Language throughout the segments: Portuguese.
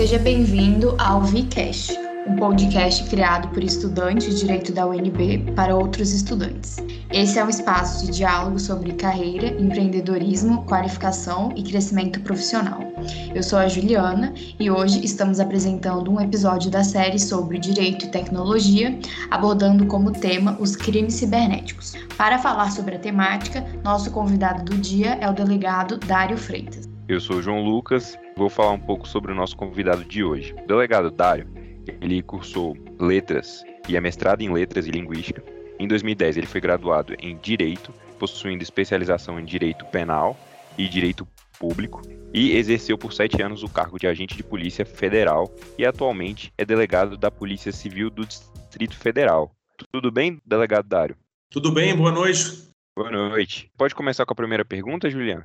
Seja bem-vindo ao VCast, um podcast criado por estudantes de direito da UNB para outros estudantes. Esse é um espaço de diálogo sobre carreira, empreendedorismo, qualificação e crescimento profissional. Eu sou a Juliana e hoje estamos apresentando um episódio da série sobre direito e tecnologia, abordando como tema os crimes cibernéticos. Para falar sobre a temática, nosso convidado do dia é o delegado Dário Freitas. Eu sou o João Lucas, vou falar um pouco sobre o nosso convidado de hoje. O delegado Dário, ele cursou letras e é mestrado em letras e linguística. Em 2010, ele foi graduado em direito, possuindo especialização em direito penal e direito público, e exerceu por sete anos o cargo de agente de polícia federal e atualmente é delegado da Polícia Civil do Distrito Federal. Tudo bem, delegado Dário? Tudo bem, boa noite. Boa noite. Pode começar com a primeira pergunta, Juliana?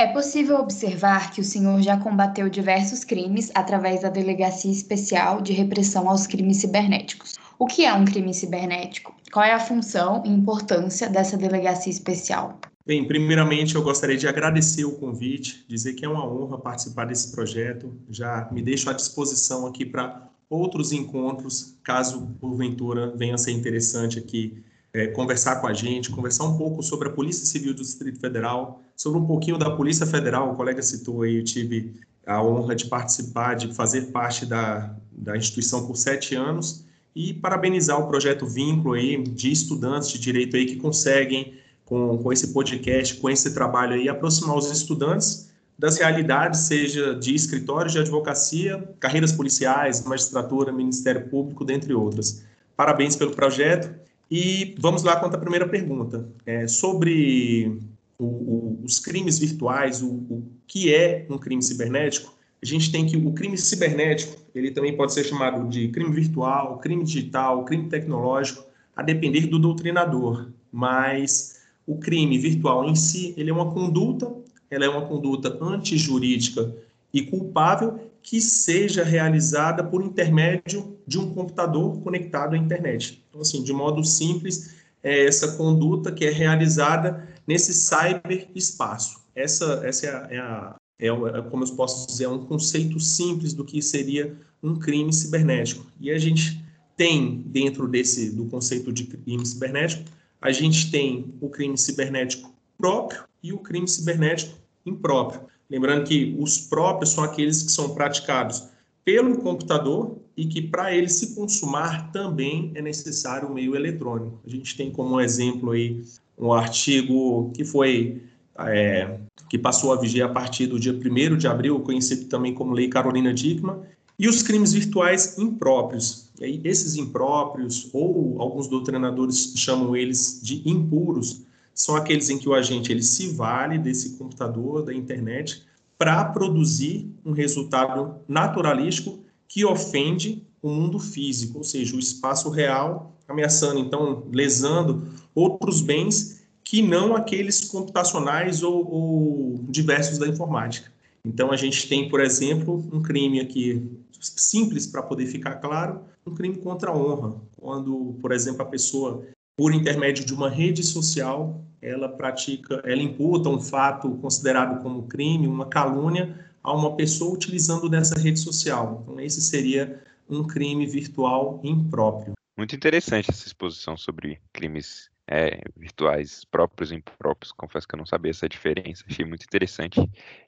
É possível observar que o senhor já combateu diversos crimes através da Delegacia Especial de Repressão aos Crimes Cibernéticos. O que é um crime cibernético? Qual é a função e importância dessa delegacia especial? Bem, primeiramente eu gostaria de agradecer o convite, dizer que é uma honra participar desse projeto. Já me deixo à disposição aqui para outros encontros, caso porventura venha a ser interessante aqui é, conversar com a gente, conversar um pouco sobre a Polícia Civil do Distrito Federal, sobre um pouquinho da Polícia Federal. O colega citou aí, eu tive a honra de participar, de fazer parte da, da instituição por sete anos e parabenizar o projeto Vínculo aí de estudantes de direito aí que conseguem com, com esse podcast, com esse trabalho aí, aproximar os estudantes das realidades, seja de escritórios de advocacia, carreiras policiais, magistratura, Ministério Público, dentre outras. Parabéns pelo projeto e vamos lá quanto à primeira pergunta. É, sobre o, o, os crimes virtuais, o, o, que é um crime cibernético, a gente tem que o crime cibernético, ele também pode ser chamado de crime virtual, crime digital, crime tecnológico, a depender do doutrinador. Mas o crime virtual em si, ele é uma conduta, ela é uma conduta antijurídica e culpável que seja realizada por intermédio de um computador conectado à internet. Então, assim, de modo simples, é essa conduta que é realizada nesse cyberespaço. Essa, essa é, a, é, a, é, é, como eu posso dizer, é um conceito simples do que seria um crime cibernético. E a gente tem, dentro desse do conceito de crime cibernético, a gente tem o crime cibernético próprio e o crime cibernético impróprio. Lembrando que os próprios são aqueles que são praticados pelo computador e que para ele se consumar também é necessário o meio eletrônico. A gente tem como exemplo aí um artigo que foi é, que passou a viger a partir do dia 1 de abril, conhecido também como Lei Carolina Dickmann, e os crimes virtuais impróprios. E aí, esses impróprios, ou alguns doutrinadores chamam eles de impuros, são aqueles em que o agente ele se vale desse computador, da internet, para produzir um resultado naturalístico que ofende o mundo físico, ou seja, o espaço real, ameaçando, então, lesando outros bens que não aqueles computacionais ou, ou diversos da informática. Então, a gente tem, por exemplo, um crime aqui simples para poder ficar claro, um crime contra a honra, quando, por exemplo, a pessoa por intermédio de uma rede social, ela pratica, ela imputa um fato considerado como crime, uma calúnia a uma pessoa utilizando dessa rede social. Então, esse seria um crime virtual impróprio. Muito interessante essa exposição sobre crimes é, virtuais próprios e impróprios. Confesso que eu não sabia essa diferença, achei muito interessante.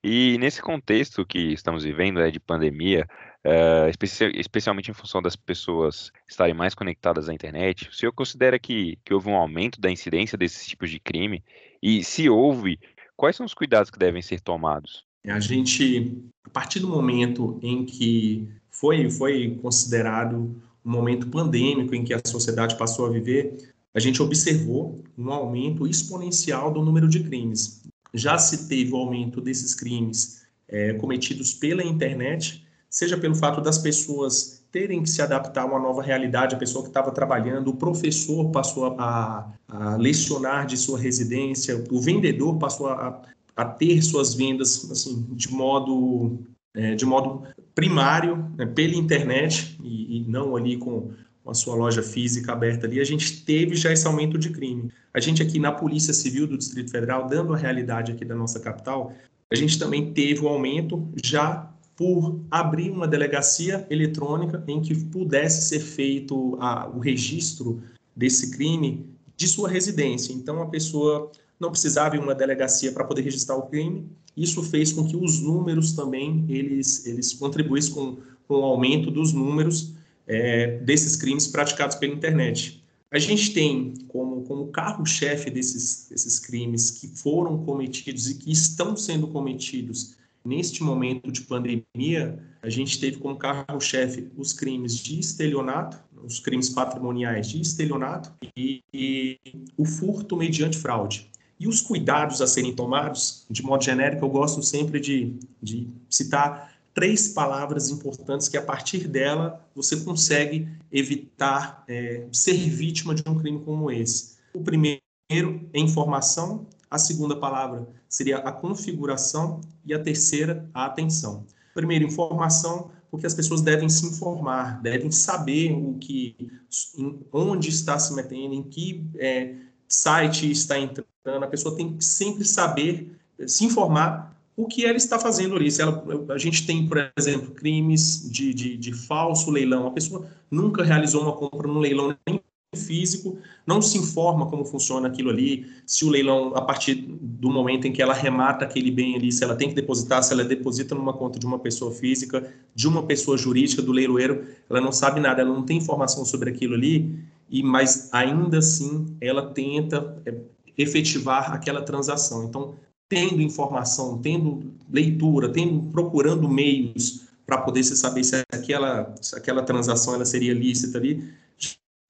E nesse contexto que estamos vivendo, é, de pandemia, uh, especialmente em função das pessoas estarem mais conectadas à internet, o senhor considera que, que houve um aumento da incidência desses tipos de crime? E se houve, quais são os cuidados que devem ser tomados? A gente, a partir do momento em que foi, foi considerado um momento pandêmico em que a sociedade passou a viver, a gente observou um aumento exponencial do número de crimes. Já se teve o aumento desses crimes é, cometidos pela internet, seja pelo fato das pessoas terem que se adaptar a uma nova realidade, a pessoa que estava trabalhando, o professor passou a, a, lecionar de sua residência, o vendedor passou a, a ter suas vendas assim, de modo é, de modo primário né, pela internet e, e, não ali com a sua loja física aberta ali, a gente teve já esse aumento de crime. A gente aqui na Polícia Civil do Distrito Federal, dando a realidade aqui da nossa capital, a gente também teve o um aumento já por abrir uma delegacia eletrônica em que pudesse ser feito a, o registro desse crime de sua residência. Então, a pessoa não precisava ir uma delegacia para poder registrar o crime. Isso fez com que os números também eles, eles contribuíssem com, com o aumento dos números é, desses crimes praticados pela internet. A gente tem como, como carro-chefe desses, desses crimes que foram cometidos e que estão sendo cometidos neste momento de pandemia, a gente teve como carro-chefe os crimes de estelionato, os crimes patrimoniais de estelionato e, e, o furto mediante fraude. E os cuidados a serem tomados, de modo genérico, eu gosto sempre de, de citar três palavras importantes que, a partir dela, você consegue evitar é, ser vítima de um crime como esse. O primeiro é informação, a segunda palavra seria a configuração e a terceira, a atenção. Primeiro, informação, porque as pessoas devem se informar, devem saber o que, onde está se metendo, em que é, site está entrando. A pessoa tem que sempre saber, se informar o que ela está fazendo ali. Se ela, a gente tem, por exemplo, crimes de, de, de falso leilão. A pessoa nunca realizou uma compra no leilão nem físico, não se informa como funciona aquilo ali, se o leilão, a partir do momento em que ela remata aquele bem ali, se ela tem que depositar, se ela deposita numa conta de uma pessoa física, de uma pessoa jurídica, do leiloeiro, ela não sabe nada, ela não tem informação sobre aquilo ali, e mas ainda assim ela tenta é, efetivar aquela transação. Então, tendo informação, tendo leitura, tendo procurando meios para poder se saber se aquela, se aquela transação ela seria lícita ali,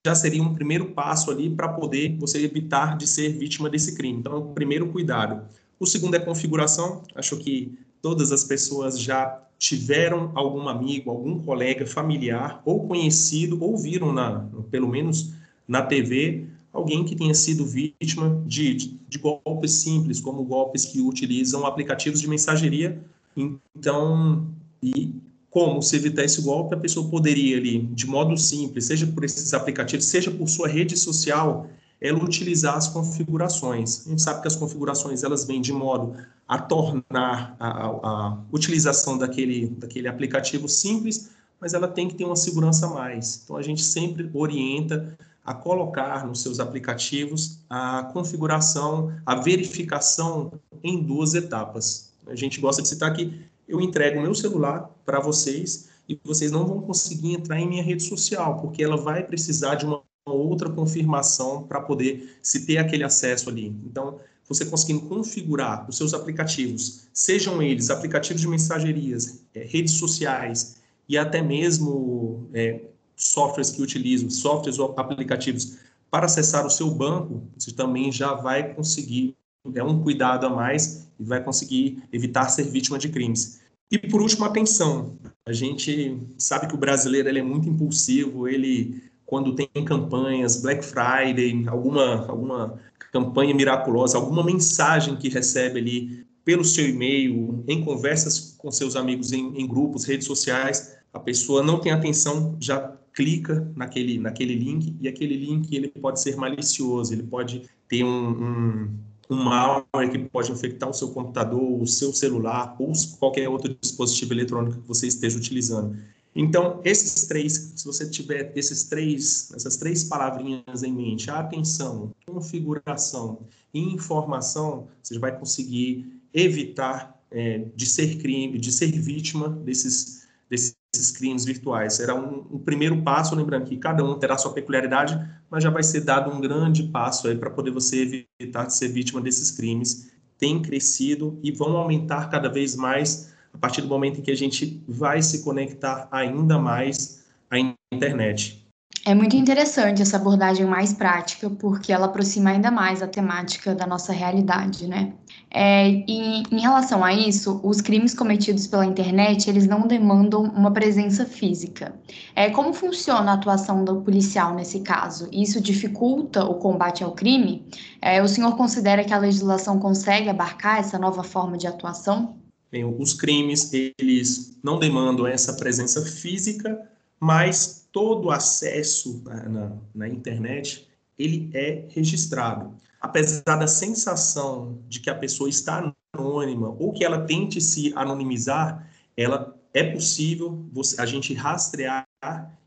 já seria um primeiro passo ali para poder você evitar de ser vítima desse crime. Então, o primeiro cuidado. O segundo é configuração. Acho que todas as pessoas já tiveram algum amigo, algum colega familiar ou conhecido ou viram na, pelo menos na TV alguém que tenha sido vítima de, de golpes simples, como golpes que utilizam aplicativos de mensageria. Então, e como se evitar esse golpe, a pessoa poderia ali, de modo simples, seja por esses aplicativos, seja por sua rede social, ela utilizar as configurações. A gente sabe que as configurações elas vêm de modo a tornar a, a, a utilização daquele, daquele aplicativo simples, mas ela tem que ter uma segurança a mais. Então a gente sempre orienta a colocar nos seus aplicativos a configuração, a verificação em duas etapas. A gente gosta de citar que eu entrego o meu celular para vocês e vocês não vão conseguir entrar em minha rede social, porque ela vai precisar de uma outra confirmação para poder se ter aquele acesso ali. Então, você conseguindo configurar os seus aplicativos, sejam eles aplicativos de mensagerias, é, redes sociais e até mesmo é, softwares que utilizam, softwares ou aplicativos para acessar o seu banco, você também já vai conseguir, é um cuidado a mais e vai conseguir evitar ser vítima de crimes. E por último, atenção. A gente sabe que o brasileiro ele é muito impulsivo, ele quando tem campanhas, Black Friday, alguma alguma campanha miraculosa, alguma mensagem que recebe ali pelo seu e-mail, em conversas com seus amigos em, em grupos, redes sociais, a pessoa não tem atenção, já clica naquele, naquele link e aquele link ele pode ser malicioso, ele pode ter um, um, um malware que pode infectar o seu computador, o seu celular ou qualquer outro dispositivo eletrônico que você esteja utilizando. Então, esses três, se você tiver esses três, essas três palavrinhas em mente, atenção, configuração e informação, você vai conseguir evitar é, de ser crime, de ser vítima desses, desses esses crimes virtuais. Será um, um, primeiro passo, lembrando que cada um terá sua peculiaridade, mas já vai ser dado um grande passo aí para poder você evitar de ser vítima desses crimes. Tem crescido e vão aumentar cada vez mais a partir do momento em que a gente vai se conectar ainda mais à internet. É muito interessante essa abordagem mais prática, porque ela aproxima ainda mais a temática da nossa realidade, né? É, e em relação a isso, os crimes cometidos pela internet, eles não demandam uma presença física. É, como funciona a atuação do policial nesse caso? Isso dificulta o combate ao crime? É, o senhor considera que a legislação consegue abarcar essa nova forma de atuação? Bem, os crimes, eles não demandam essa presença física, mas todo acesso na, na, na internet ele é registrado. Apesar da sensação de que a pessoa está anônima ou que ela tente se anonimizar, ela é possível você, a gente rastrear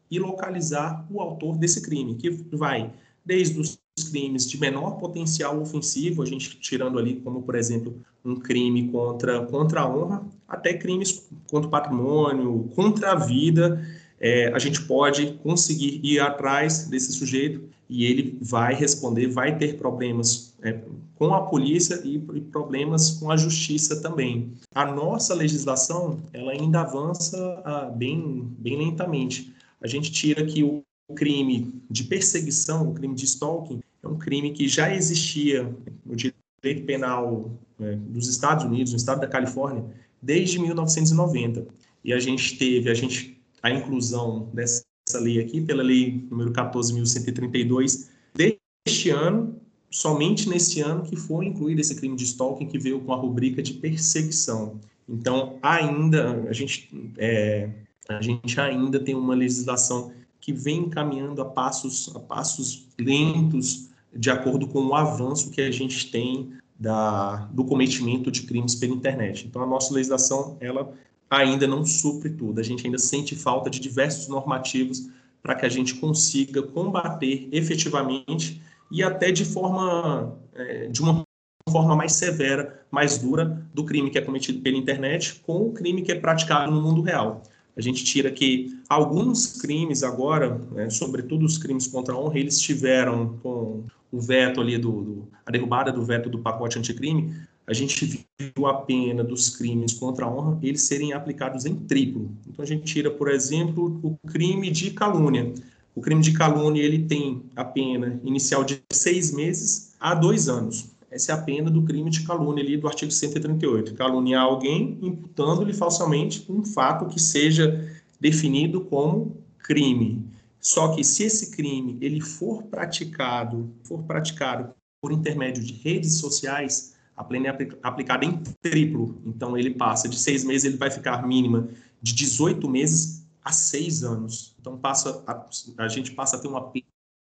e localizar o autor desse crime, que vai desde os crimes de menor potencial ofensivo, a gente tirando ali como, por exemplo, um crime contra, contra a honra, até crimes contra o patrimônio, contra a vida, é, a gente pode conseguir ir atrás desse sujeito e ele vai responder, vai ter problemas é, com a polícia e, problemas com a justiça também. A nossa legislação ela ainda avança ah, bem, bem lentamente. A gente tira que o crime de perseguição, o crime de stalking, é um crime que já existia no direito penal é, dos Estados Unidos, no estado da Califórnia, desde 1990. E a gente teve a, gente, a inclusão dessa lei aqui, pela lei número 14.132, deste ano, somente nesse ano que foi incluído esse crime de stalking que veio com a rubrica de perseguição. Então, ainda, a gente, é, a gente ainda tem uma legislação que vem caminhando a passos, a passos lentos, de acordo com o avanço que a gente tem da, do cometimento de crimes pela internet. Então, a nossa legislação, ela ainda não supre tudo. A gente ainda sente falta de diversos normativos para que a gente consiga combater efetivamente e até de forma, é, de uma forma mais severa, mais dura, do crime que é cometido pela internet com o crime que é praticado no mundo real. A gente tira que alguns crimes agora, né, sobretudo os crimes contra a honra, eles tiveram com o veto ali do, do, a derrubada do veto do pacote anticrime, a gente viu a pena dos crimes contra a honra eles serem aplicados em triplo. Então a gente tira, por exemplo, o crime de calúnia. O crime de calúnia ele tem a pena inicial de seis meses a dois anos. Essa é a pena do crime de calúnia ali do artigo 138. Caluniar alguém imputando-lhe falsamente um fato que seja definido como crime. Só que se esse crime ele for praticado, for praticado por intermédio de redes sociais, a pena é aplicada em triplo. Então ele passa de seis meses, ele vai ficar mínima de 18 meses a seis anos. Então passa a, a gente passa a ter uma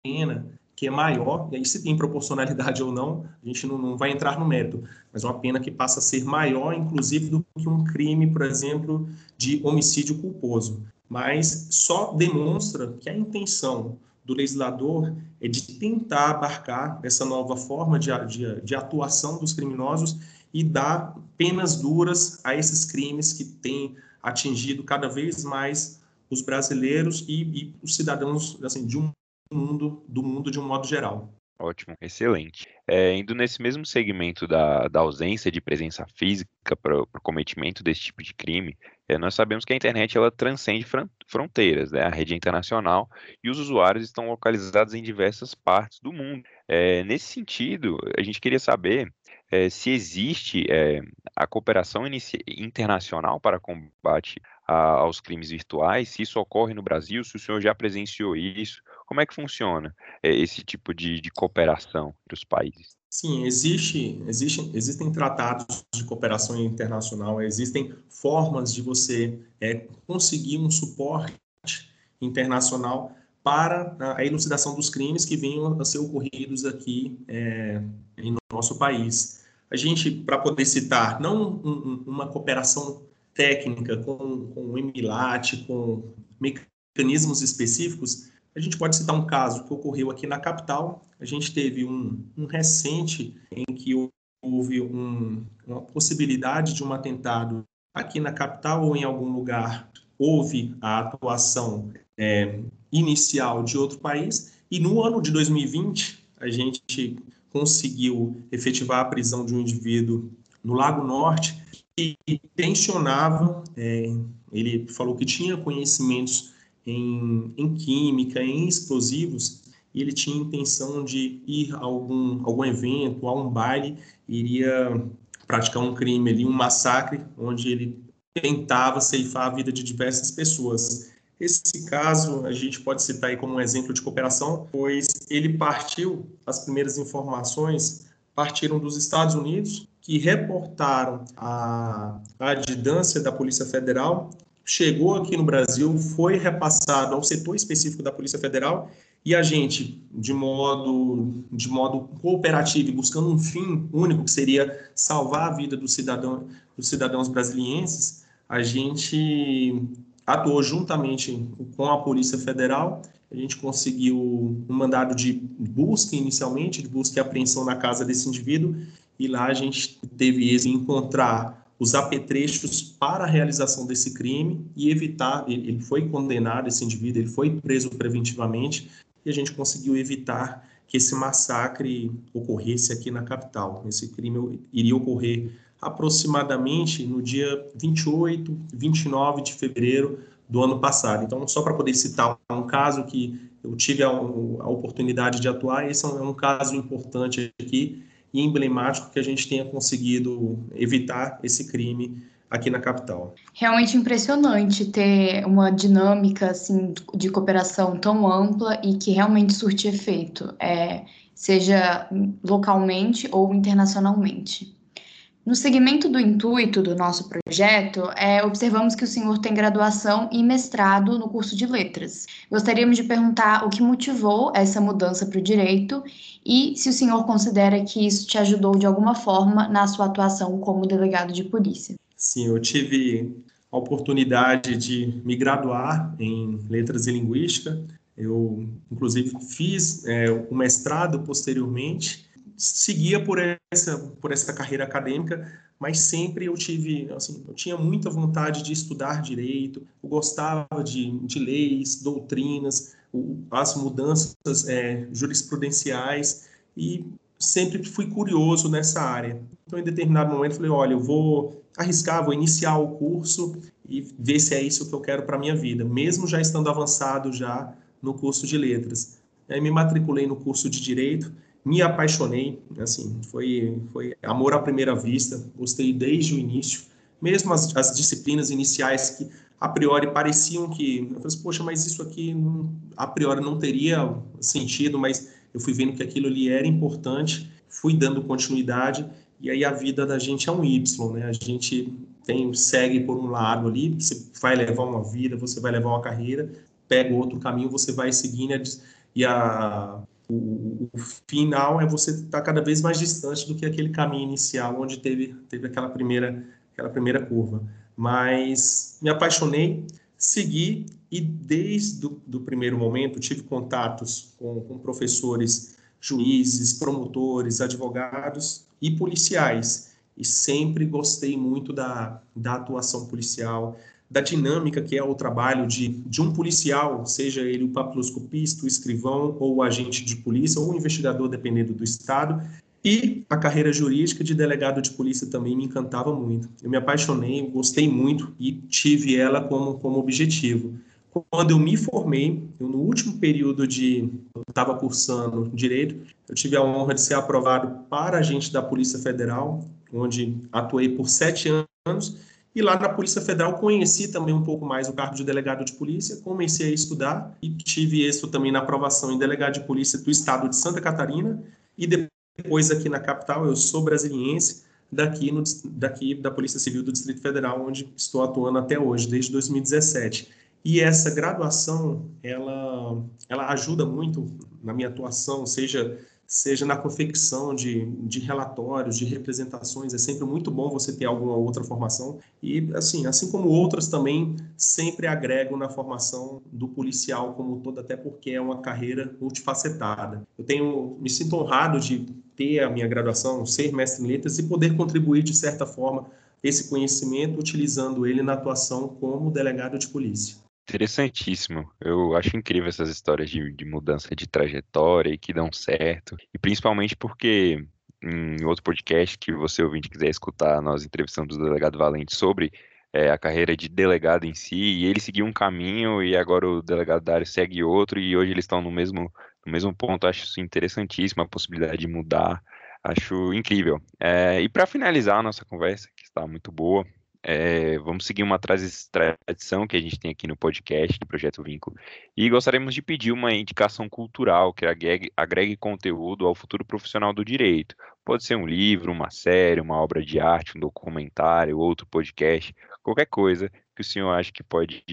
pena que é maior, e aí se tem proporcionalidade ou não, a gente não, não vai entrar no mérito, mas uma pena que passa a ser maior, inclusive, do que um crime, por exemplo, de homicídio culposo. Mas só demonstra que a intenção do legislador é de tentar abarcar essa nova forma de, de, de atuação dos criminosos e dar penas duras a esses crimes que têm atingido cada vez mais os brasileiros e, e os cidadãos assim, de um mundo, do mundo de um modo geral. Ótimo, excelente. É, indo nesse mesmo segmento da, da ausência de presença física para o cometimento desse tipo de crime, é, nós sabemos que a internet ela transcende fronteiras, né? a rede é internacional e os usuários estão localizados em diversas partes do mundo. É, nesse sentido, a gente queria saber é, se existe é, a cooperação internacional para combate a, aos crimes virtuais, se isso ocorre no Brasil, se o senhor já presenciou isso, como é que funciona é, esse tipo de, de cooperação entre os países? Sim, existe, existe, existem tratados de cooperação internacional, existem formas de você é, conseguir um suporte internacional para a elucidação dos crimes que venham a ser ocorridos aqui é, em nosso país. A gente, para poder citar, não um, uma cooperação técnica com, com o EMILAT, com mecanismos específicos, a gente pode citar um caso que ocorreu aqui na capital. A gente teve um, um recente em que houve um, uma possibilidade de um atentado aqui na capital ou em algum lugar. Houve a atuação é, inicial de outro país e no ano de 2020 a gente conseguiu efetivar a prisão de um indivíduo no Lago Norte que tensionava, é, ele falou que tinha conhecimentos em, em química, em explosivos, e ele tinha intenção de ir a algum, algum evento, a um baile, iria praticar um crime ali, um massacre, onde ele tentava ceifar a vida de diversas pessoas. Esse caso a gente pode citar aí como um exemplo de cooperação, pois ele partiu, as primeiras informações partiram dos Estados Unidos, que reportaram a, adidância da Polícia Federal chegou aqui no Brasil, foi repassado ao setor específico da Polícia Federal e a gente, de modo, de modo cooperativo e buscando um fim único, que seria salvar a vida do cidadão, dos cidadãos brasilienses, a gente atuou juntamente com a Polícia Federal. A gente conseguiu um mandado de busca inicialmente, de busca e apreensão na casa desse indivíduo, e lá a gente teve esse encontrar os apetrechos para a realização desse crime e evitar, ele foi condenado, esse indivíduo, ele foi preso preventivamente, e a gente conseguiu evitar que esse massacre ocorresse aqui na capital. Esse crime iria ocorrer aproximadamente no dia 28, 29 de fevereiro do ano passado. Então, só para poder citar um caso que eu tive a, a oportunidade de atuar, esse é um, é um caso importante aqui e emblemático que a gente tenha conseguido evitar esse crime aqui na capital. Realmente impressionante ter uma dinâmica assim de cooperação tão ampla e que realmente surte efeito, é, seja localmente ou internacionalmente. No segmento do intuito do nosso projeto, é, observamos que o senhor tem graduação e mestrado no curso de letras. Gostaríamos de perguntar o que motivou essa mudança para o direito e se o senhor considera que isso te ajudou de alguma forma na sua atuação como delegado de polícia. Sim, eu tive a oportunidade de me graduar em letras e linguística. Eu, inclusive, fiz é, o mestrado posteriormente seguia por essa por essa carreira acadêmica, mas sempre eu tive assim, eu tinha muita vontade de estudar direito, eu gostava de, de leis, doutrinas, as mudanças é, jurisprudenciais e sempre fui curioso nessa área. Então, em determinado momento, falei: olha, eu vou arriscar, vou iniciar o curso e ver se é isso que eu quero para minha vida, mesmo já estando avançado já no curso de letras. Aí me matriculei no curso de direito me apaixonei, assim, foi, foi amor à primeira vista, gostei desde o início, mesmo as, as disciplinas iniciais que a priori pareciam que, eu falei assim, poxa, mas isso aqui não, a priori não teria sentido, mas eu fui vendo que aquilo ali era importante, fui dando continuidade, e aí a vida da gente é um Y, né? A gente tem segue por um lado ali, você vai levar uma vida, você vai levar uma carreira, pega outro caminho, você vai seguindo e a o, o, final é você estar tá cada vez mais distante do que aquele caminho inicial onde teve, teve aquela primeira aquela primeira curva. Mas me apaixonei, segui e desde o do primeiro momento tive contatos com, com professores, juízes, promotores, advogados e policiais. E sempre gostei muito da, da atuação policial, da dinâmica que é o trabalho de, de um policial, seja ele o papiloscopista, o escrivão ou o agente de polícia ou o investigador, dependendo do estado. E a carreira jurídica de delegado de polícia também me encantava muito. Eu me apaixonei, gostei muito e tive ela como, como objetivo. Quando eu me formei, eu, no último período de estava cursando direito, eu tive a honra de ser aprovado para agente da Polícia Federal, onde atuei por sete anos e lá na Polícia Federal conheci também um pouco mais o cargo de delegado de polícia, comecei a estudar e tive êxito também na aprovação em delegado de polícia do estado de Santa Catarina e depois aqui na capital, eu sou brasiliense, daqui, no, daqui da Polícia Civil do Distrito Federal, onde estou atuando até hoje, desde 2017. E essa graduação, ela, ela ajuda muito na minha atuação, seja seja na confecção de, de relatórios, de representações. É sempre muito bom você ter alguma outra formação. E, assim, assim como outras também, sempre agregam na formação do policial como todo, até porque é uma carreira multifacetada. Eu tenho, me sinto honrado de ter a minha graduação, ser mestre em letras e poder contribuir, de certa forma, esse conhecimento utilizando ele na atuação como delegado de polícia. Interessantíssimo. Eu acho incrível essas histórias de, de mudança de trajetória e que dão certo. E principalmente porque em outro podcast que você ouvinte quiser escutar, nós entrevistamos o delegado Valente sobre é, a carreira de delegado em si, e ele seguiu um caminho e agora o delegado Dário segue outro, e hoje eles estão no mesmo, no mesmo ponto. Acho isso interessantíssimo, a possibilidade de mudar. Acho incrível. É, e para finalizar a nossa conversa, que está muito boa, é, vamos seguir uma tradição que a gente tem aqui no podcast do Projeto Vínculo e gostaríamos de pedir uma indicação cultural que agregue, agregue conteúdo ao futuro profissional do direito. Pode ser um livro, uma série, uma obra de arte, um documentário, outro podcast, qualquer coisa que o senhor acha que pode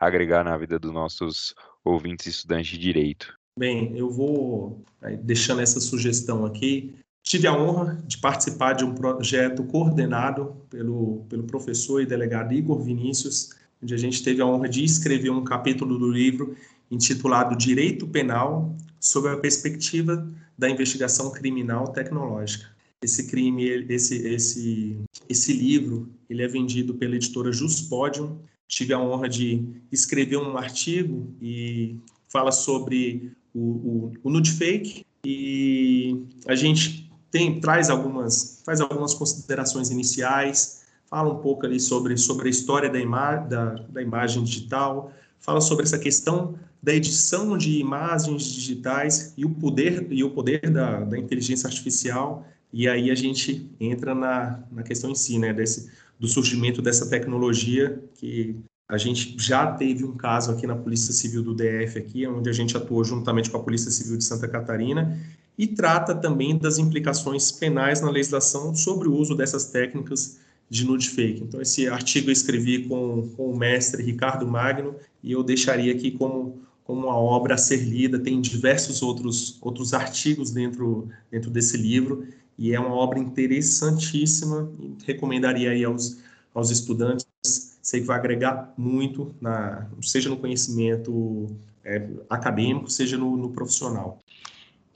agregar na vida dos nossos ouvintes e estudantes de direito. Bem, eu vou deixando essa sugestão aqui tive a honra de participar de um projeto coordenado pelo, pelo professor e delegado Igor Vinícius, onde a gente teve a honra de escrever um capítulo do livro intitulado Direito Penal sob a perspectiva da investigação criminal tecnológica. Esse crime, esse, esse, esse livro, ele é vendido pela editora Juspodium. Tive a honra de escrever um artigo e fala sobre o, o, o nudefake e a gente tem traz algumas faz algumas considerações iniciais, fala um pouco ali sobre sobre a história da, ima, da, da imagem digital, fala sobre essa questão da edição de imagens digitais e o poder e o poder da, da inteligência artificial. E aí a gente entra na, na questão em si, né, desse, do surgimento dessa tecnologia que a gente já teve um caso aqui na Polícia Civil do DF aqui, onde a gente atuou juntamente com a Polícia Civil de Santa Catarina e trata também das implicações penais na legislação sobre o uso dessas técnicas de nude fake. Então esse artigo eu escrevi com, com o mestre Ricardo Magno e eu deixaria aqui como como uma obra a ser lida, tem diversos outros outros artigos dentro dentro desse livro e é uma obra interessantíssima, recomendaria aí aos, aos estudantes, sei que vai agregar muito, na, seja no conhecimento é, acadêmico, seja no, no profissional.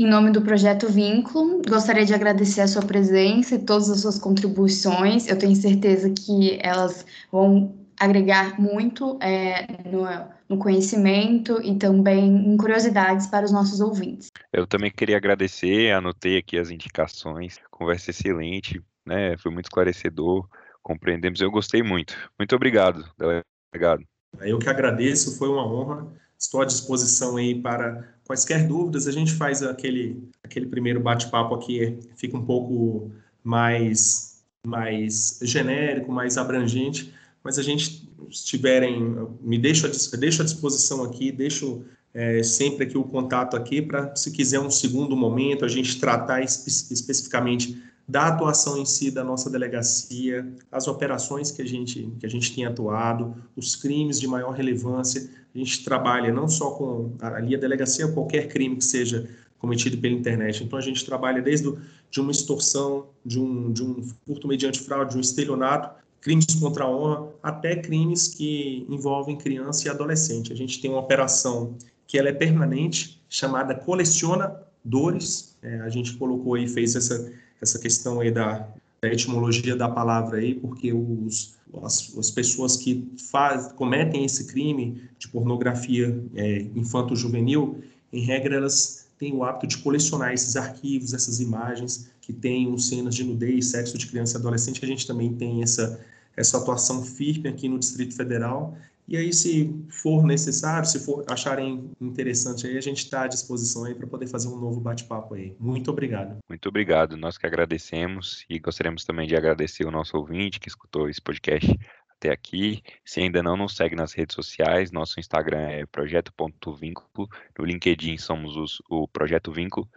Em nome do Projeto Vínculo, gostaria de agradecer a sua presença e todas as suas contribuições. Eu tenho certeza que elas vão agregar muito é, no, no, conhecimento e também em curiosidades para os nossos ouvintes. Eu também queria agradecer, anotei aqui as indicações, conversa excelente, né? Foi muito esclarecedor, compreendemos, eu gostei muito. Muito obrigado, delegado. Eu que agradeço, foi uma honra. Estou à disposição aí para quaisquer dúvidas. A gente faz aquele, aquele primeiro bate-papo aqui, fica um pouco mais, mais genérico, mais abrangente mas a gente estiverem, me deixo, deixo à disposição aqui, deixo é, sempre aqui o contato aqui para, se quiser um segundo momento, a gente tratar espe especificamente da atuação em si da nossa delegacia, as operações que a gente que a gente tem atuado, os crimes de maior relevância. A gente trabalha não só com ali a delegacia, qualquer crime que seja cometido pela internet. Então a gente trabalha desde do, de uma extorsão, de um, de um furto mediante fraude, de um estelionato, crimes contra a honra, até crimes que envolvem criança e adolescente. A gente tem uma operação que ela é permanente, chamada Coleciona Dores. É, a gente colocou aí, fez essa, essa questão aí da, da etimologia da palavra aí, porque os, as, as pessoas que faz, cometem esse crime de pornografia é, infanto-juvenil, em regra, elas têm o hábito de colecionar esses arquivos, essas imagens que tenham cenas de nudez, sexo de criança e adolescente. A gente também tem essa, essa atuação firme aqui no Distrito Federal. E aí, se for necessário, se for acharem interessante aí, a gente está à disposição aí para poder fazer um novo bate-papo aí. Muito obrigado. Muito obrigado. Nós que agradecemos e gostaríamos também de agradecer o nosso ouvinte que escutou esse podcast até aqui. Se ainda não nos segue nas redes sociais, nosso Instagram é projeto.vínculo, no LinkedIn somos os, o Projeto Vínculo.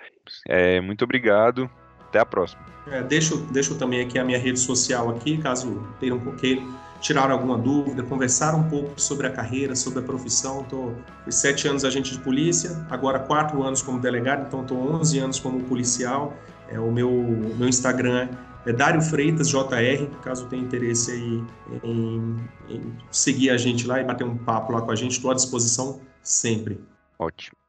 É, muito obrigado, até a próxima. É, deixo, deixo também aqui a minha rede social aqui, caso tenham queiram tirar alguma dúvida, conversar um pouco sobre a carreira, sobre a profissão. Estou sete anos agente de polícia, agora quatro anos como delegado, então estou 11 anos como policial. É, o meu, meu Instagram é Dário Freitas JR, caso tenha interesse aí em, em seguir a gente lá e bater um papo lá com a gente, estou à disposição sempre. Ótimo.